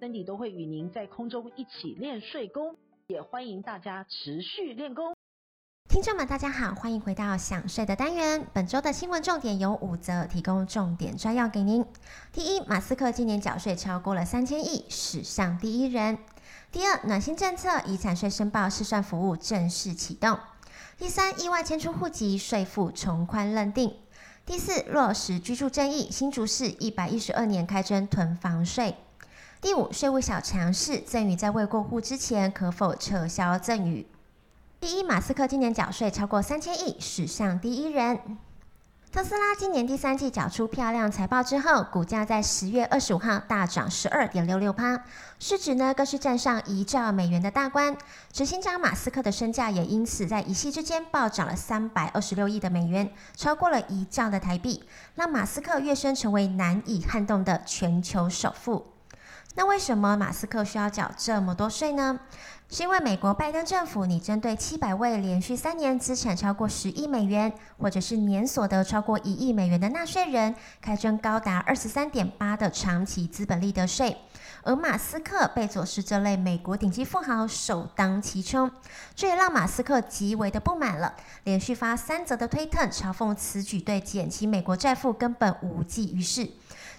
，Cindy 都会与您在空中一起练睡功，也欢迎大家持续练功。听众们，大家好，欢迎回到想睡的单元。本周的新闻重点有五则，提供重点摘要给您。第一，马斯克今年缴税超过了三千亿，史上第一人。第二，暖心政策，遗产税申报试算服务正式启动。第三，意外迁出户籍，税负从宽认定。第四，落实居住正义，新竹市一百一十二年开征囤房税。第五，税务小常识，赠与在未过户之前可否撤销赠与？第一，马斯克今年缴税超过三千亿，史上第一人。特斯拉今年第三季缴出漂亮财报之后，股价在十月二十五号大涨十二点六六趴，市值呢更是站上一兆美元的大关。执行长马斯克的身价也因此在一夕之间暴涨了三百二十六亿的美元，超过了一兆的台币，让马斯克跃升成为难以撼动的全球首富。那为什么马斯克需要缴这么多税呢？是因为美国拜登政府拟针对七百位连续三年资产超过十亿美元，或者是年所得超过一亿美元的纳税人，开征高达二十三点八的长期资本利得税。而马斯克、贝佐斯这类美国顶级富豪首当其冲，这也让马斯克极为的不满了，连续发三则的推特嘲讽此举对减轻美国债务根本无济于事，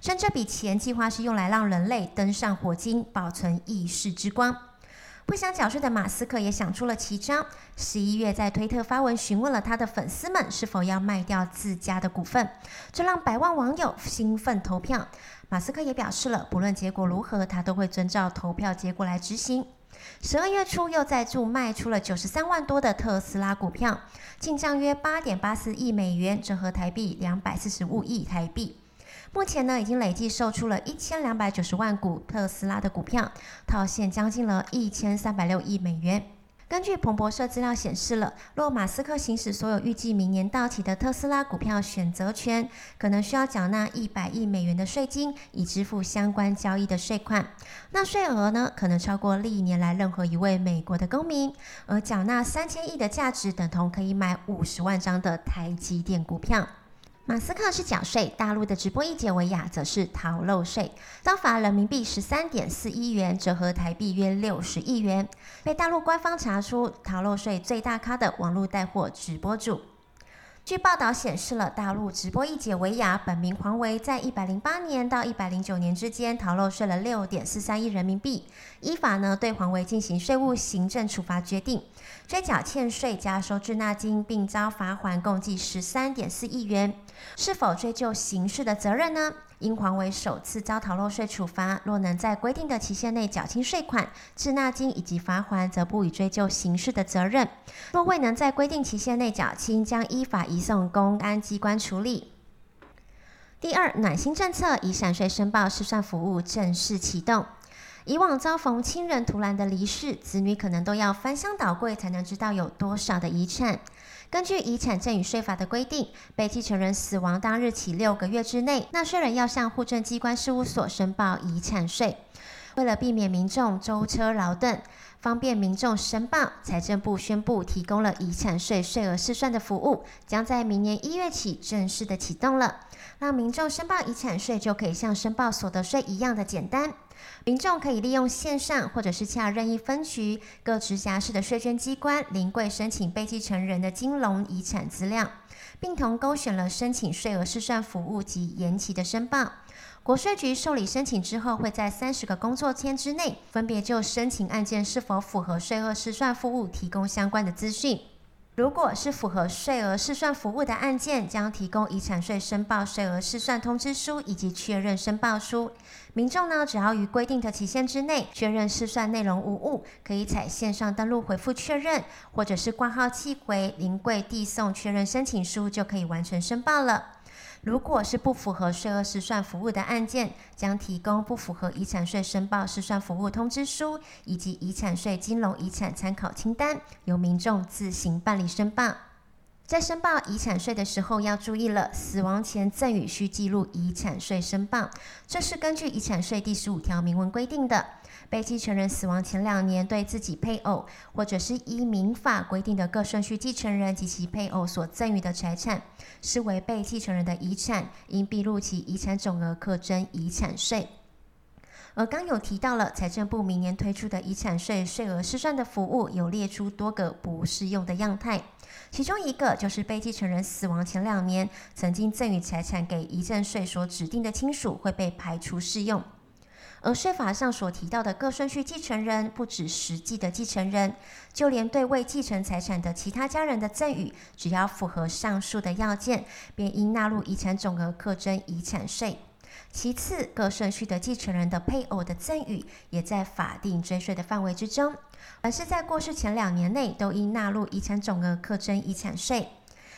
称这笔钱计划是用来让人类登上火星，保存意识之光。不想缴税的马斯克也想出了奇招，十一月在推特发文询问了他的粉丝们是否要卖掉自家的股份，这让百万网友兴奋投票。马斯克也表示了，不论结果如何，他都会遵照投票结果来执行。十二月初又再度卖出了九十三万多的特斯拉股票，进账约八点八四亿美元，折合台币两百四十五亿台币。目前呢，已经累计售出了一千两百九十万股特斯拉的股票，套现将近了一千三百六亿美元。根据彭博社资料显示了，若马斯克行使所有预计明年到期的特斯拉股票选择权，可能需要缴纳一百亿美元的税金，以支付相关交易的税款。那税额呢，可能超过历年来任何一位美国的公民。而缴纳三千亿的价值，等同可以买五十万张的台积电股票。马斯克是缴税，大陆的直播一姐维亚则是逃漏税，遭罚人民币十三点四亿元，折合台币约六十亿元，被大陆官方查出逃漏税最大咖的网络带货直播主。据报道显示了，大陆直播一姐维亚本名黄维，在一百零八年到一百零九年之间逃漏税了六点四三亿人民币。依法呢，对黄维进行税务行政处罚决定，追缴欠税加收滞纳金，并遭罚款共计十三点四亿元。是否追究刑事的责任呢？因黄伟首次遭逃漏税处罚，若能在规定的期限内缴清税款、滞纳金以及罚还，则不予追究刑事的责任；若未能在规定期限内缴清，将依法移送公安机关处理。第二，暖心政策以闪税申报试算服务正式启动。以往遭逢亲人突然的离世，子女可能都要翻箱倒柜才能知道有多少的遗产。根据遗产赠与税法的规定，被继承人死亡当日起六个月之内，纳税人要向户政机关事务所申报遗产税。为了避免民众舟车劳顿，方便民众申报，财政部宣布提供了遗产税税额试算的服务，将在明年一月起正式的启动了，让民众申报遗产税就可以像申报所得税一样的简单。民众可以利用线上或者是洽任意分局各直辖市的税捐机关临柜申请被继承人的金融遗产资料，并同勾选了申请税额试算服务及延期的申报。国税局受理申请之后，会在三十个工作天之内，分别就申请案件是否符合税额试算服务提供相关的资讯。如果是符合税额试算服务的案件，将提供遗产税申报税额试算通知书以及确认申报书。民众呢，只要于规定的期限之内确认试算内容无误，可以采线上登录回复确认，或者是挂号寄回临柜递送确认申请书，就可以完成申报了。如果是不符合税额试算服务的案件，将提供不符合遗产税申报试算服务通知书以及遗产税金融遗产参考清单，由民众自行办理申报。在申报遗产税的时候，要注意了，死亡前赠与需记录遗产税申报，这是根据遗产税第十五条明文规定的。被继承人死亡前两年，对自己配偶或者是依民法规定的各顺序继承人及其配偶所赠与的财产，视为被继承人的遗产，应并入其遗产总额课征遗产税。而刚有提到了，财政部明年推出的遗产税税额试算的服务，有列出多个不适用的样态，其中一个就是被继承人死亡前两年曾经赠与财产给遗赠税所指定的亲属，会被排除适用。而税法上所提到的各顺序继承人，不止实际的继承人，就连对未继承财产的其他家人的赠与，只要符合上述的要件，便应纳入遗产总额课征遗产税。其次，各顺序的继承人的配偶的赠与，也在法定追税的范围之中，而是在过世前两年内，都应纳入遗产总额课征遗产税。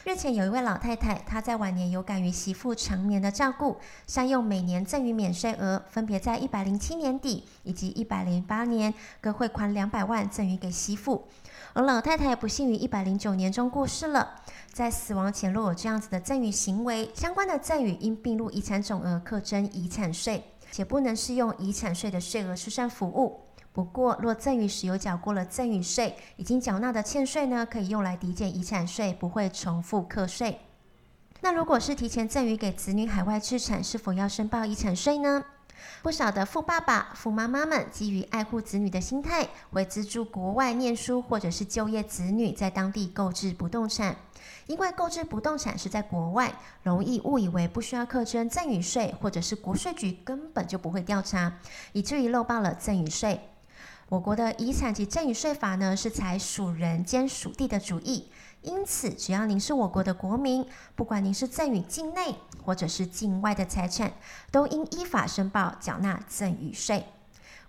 日前有一位老太太，她在晚年有感于媳妇长年的照顾，善用每年赠与免税额，分别在一百零七年底以及一百零八年各汇款两百万赠与给媳妇。而老太太不幸于一百零九年中过世了，在死亡前若有这样子的赠与行为，相关的赠与应并入遗产总额课征遗产税，且不能适用遗产税的税额试算服务。不过，若赠与时有缴过了赠与税，已经缴纳的欠税呢，可以用来抵减遗产税，不会重复课税。那如果是提前赠与给子女海外资产，是否要申报遗产税呢？不少的富爸爸、富妈妈们基于爱护子女的心态，会资助国外念书或者是就业子女在当地购置不动产。因为购置不动产是在国外，容易误以为不需要课征赠与税，或者是国税局根本就不会调查，以至于漏报了赠与税。我国的遗产及赠与税法呢，是采属人兼属地的主义，因此只要您是我国的国民，不管您是赠与境内或者是境外的财产，都应依法申报缴纳赠与税。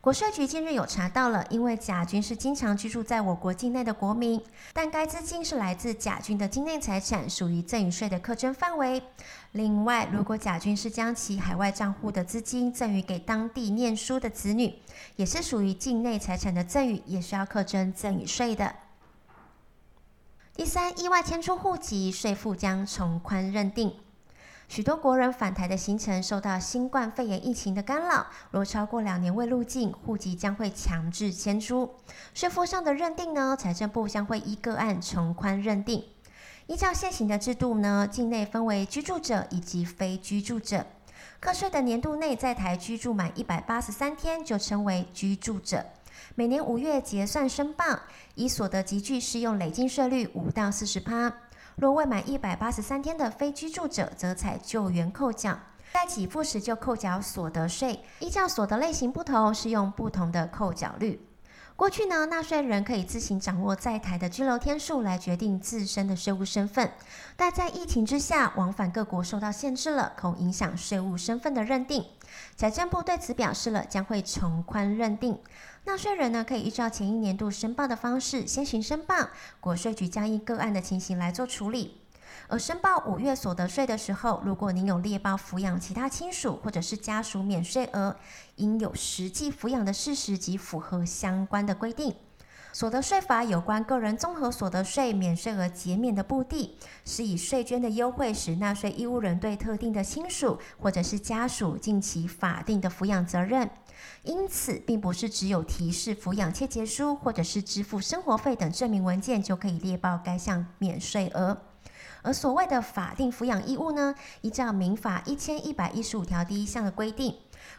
国税局近日有查到了，因为甲君是经常居住在我国境内的国民，但该资金是来自甲君的境内财产，属于赠与税的课征范围。另外，如果甲君是将其海外账户的资金赠与给当地念书的子女，也是属于境内财产的赠与，也需要课征赠与税的。第三，意外迁出户籍，税负将从宽认定。许多国人返台的行程受到新冠肺炎疫情的干扰，若超过两年未入境，户籍将会强制迁出。税负上的认定呢，财政部将会依个案从宽认定。依照现行的制度呢，境内分为居住者以及非居住者。课税的年度内在台居住满一百八十三天，就称为居住者。每年五月结算申报，以所得级距适用累进税率五到四十趴。若未满一百八十三天的非居住者，则采救援扣缴，在给付时就扣缴所得税。依照所得类型不同，适用不同的扣缴率。过去呢，纳税人可以自行掌握在台的居留天数来决定自身的税务身份，但在疫情之下，往返各国受到限制了，恐影响税务身份的认定。财政部对此表示了，将会从宽认定。纳税人呢，可以依照前一年度申报的方式先行申报，国税局将依个案的情形来做处理。而申报五月所得税的时候，如果您有列报抚养其他亲属或者是家属免税额，应有实际抚养的事实及符合相关的规定。所得税法有关个人综合所得税免税额减免的目的，是以税捐的优惠，使纳税义务人对特定的亲属或者是家属尽其法定的抚养责任。因此，并不是只有提示抚养切结书或者是支付生活费等证明文件就可以列报该项免税额。而所谓的法定抚养义务呢，依照民法一千一百一十五条第一项的规定，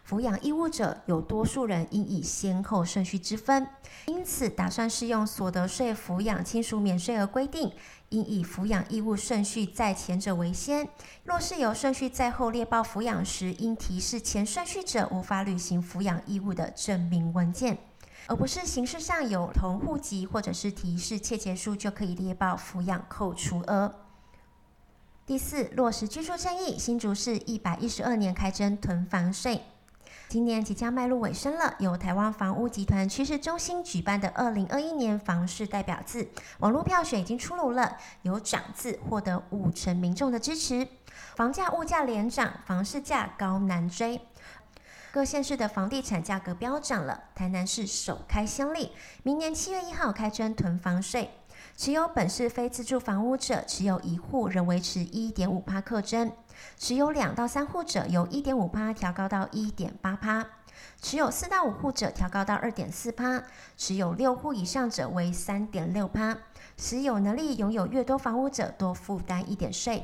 抚养义务者有多数人应以先后顺序之分。因此，打算适用所得税抚养亲属免税额规定。应以抚养义务顺序在前者为先。若是有顺序在后列报抚养时，应提示前顺序者无法履行抚养义务的证明文件，而不是形式上有同户籍或者是提示切结书就可以列报抚养扣除额。第四，落实居住正义，新竹市一百一十二年开征囤房税。今年即将迈入尾声了，由台湾房屋集团趋势中心举办的二零二一年房市代表字网络票选已经出炉了，由涨字获得五成民众的支持。房价物价连涨，房市价高难追。各县市的房地产价格飙涨了，台南市首开先例，明年七月一号开征囤房税，持有本市非自住房屋者，持有一户仍维持一点五趴课征，持有两到三户者由一点五趴调高到一点八趴，持有四到五户者调高到二点四趴，持有六户以上者为三点六趴，持有能力拥有越多房屋者多负担一点税。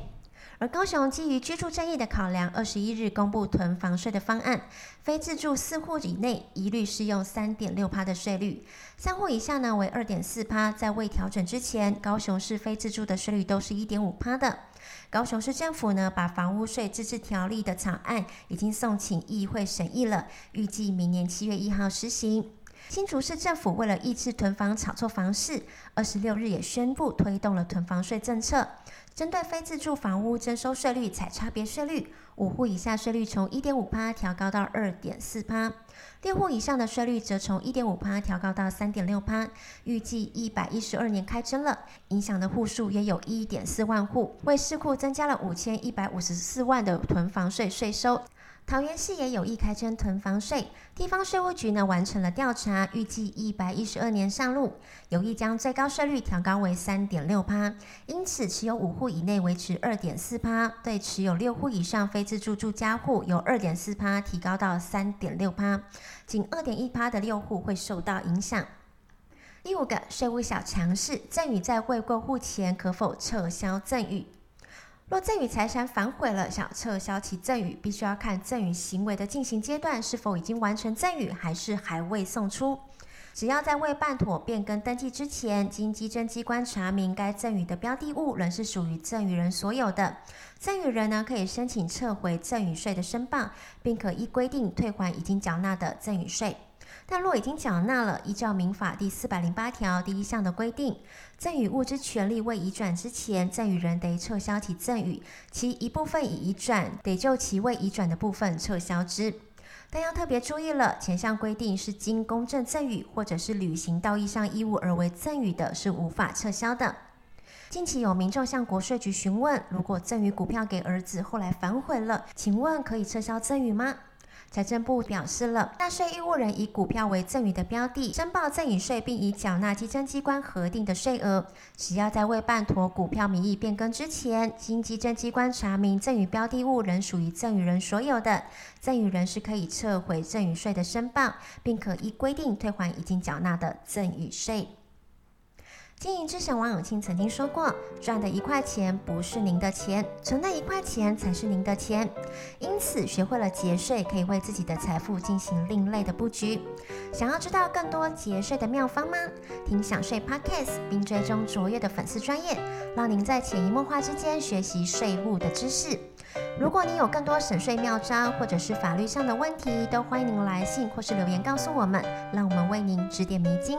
而高雄基于居住正义的考量，二十一日公布囤房税的方案，非自住四户以内一律适用三点六趴的税率，三户以下呢为二点四趴。在未调整之前，高雄市非自住的税率都是一点五趴的。高雄市政府呢，把房屋税自治条例的草案已经送请议会审议了，预计明年七月一号实行。新竹市政府为了抑制囤房炒作房市，二十六日也宣布推动了囤房税政策。针对非自住房屋征收税率采差别税率，五户以下税率从一点五趴调高到二点四趴，六户以上的税率则从一点五趴调高到三点六趴。预计一百一十二年开征了，影响的户数约有一点四万户，为市库增加了五千一百五十四万的囤房税税收。桃园市也有意开征囤房税，地方税务局呢完成了调查，预计一百一十二年上路，有意将最高税率调高为三点六趴，因此持有五户以内维持二点四趴，对持有六户以上非自住住家户由二点四趴提高到三点六趴，仅二点一趴的六户会受到影响。第五个税务小常识，赠与在未过户前可否撤销赠与？若赠与财产反悔了，想撤销其赠与，必须要看赠与行为的进行阶段是否已经完成赠与，还是还未送出。只要在未办妥变更登记之前，经稽征机关查明该赠与的标的物仍是属于赠与人所有的，赠与人呢可以申请撤回赠与税的申报，并可依规定退还已经缴纳的赠与税。但若已经缴纳了，依照民法第四百零八条第一项的规定，赠与物之权利未移转之前，赠与人得撤销其赠与，其一部分已移转，得就其未移转的部分撤销之。但要特别注意了，前项规定是经公证赠与或者是履行道义上义务而为赠与的，是无法撤销的。近期有民众向国税局询问，如果赠与股票给儿子，后来反悔了，请问可以撤销赠与吗？财政部表示了，纳税义务人以股票为赠与的标的，申报赠与税，并已缴纳稽征机关核定的税额。只要在未办妥股票名义变更之前，经稽征机关查明赠与标的物仍属于赠与人所有的，赠与人是可以撤回赠与税的申报，并可依规定退还已经缴纳的赠与税。经营之神王永庆曾经说过：“赚的一块钱不是您的钱，存的一块钱才是您的钱。”因此，学会了节税，可以为自己的财富进行另类的布局。想要知道更多节税的妙方吗？听享税 Podcast，并追踪卓越的粉丝专业，让您在潜移默化之间学习税务的知识。如果你有更多省税妙招，或者是法律上的问题，都欢迎您来信或是留言告诉我们，让我们为您指点迷津。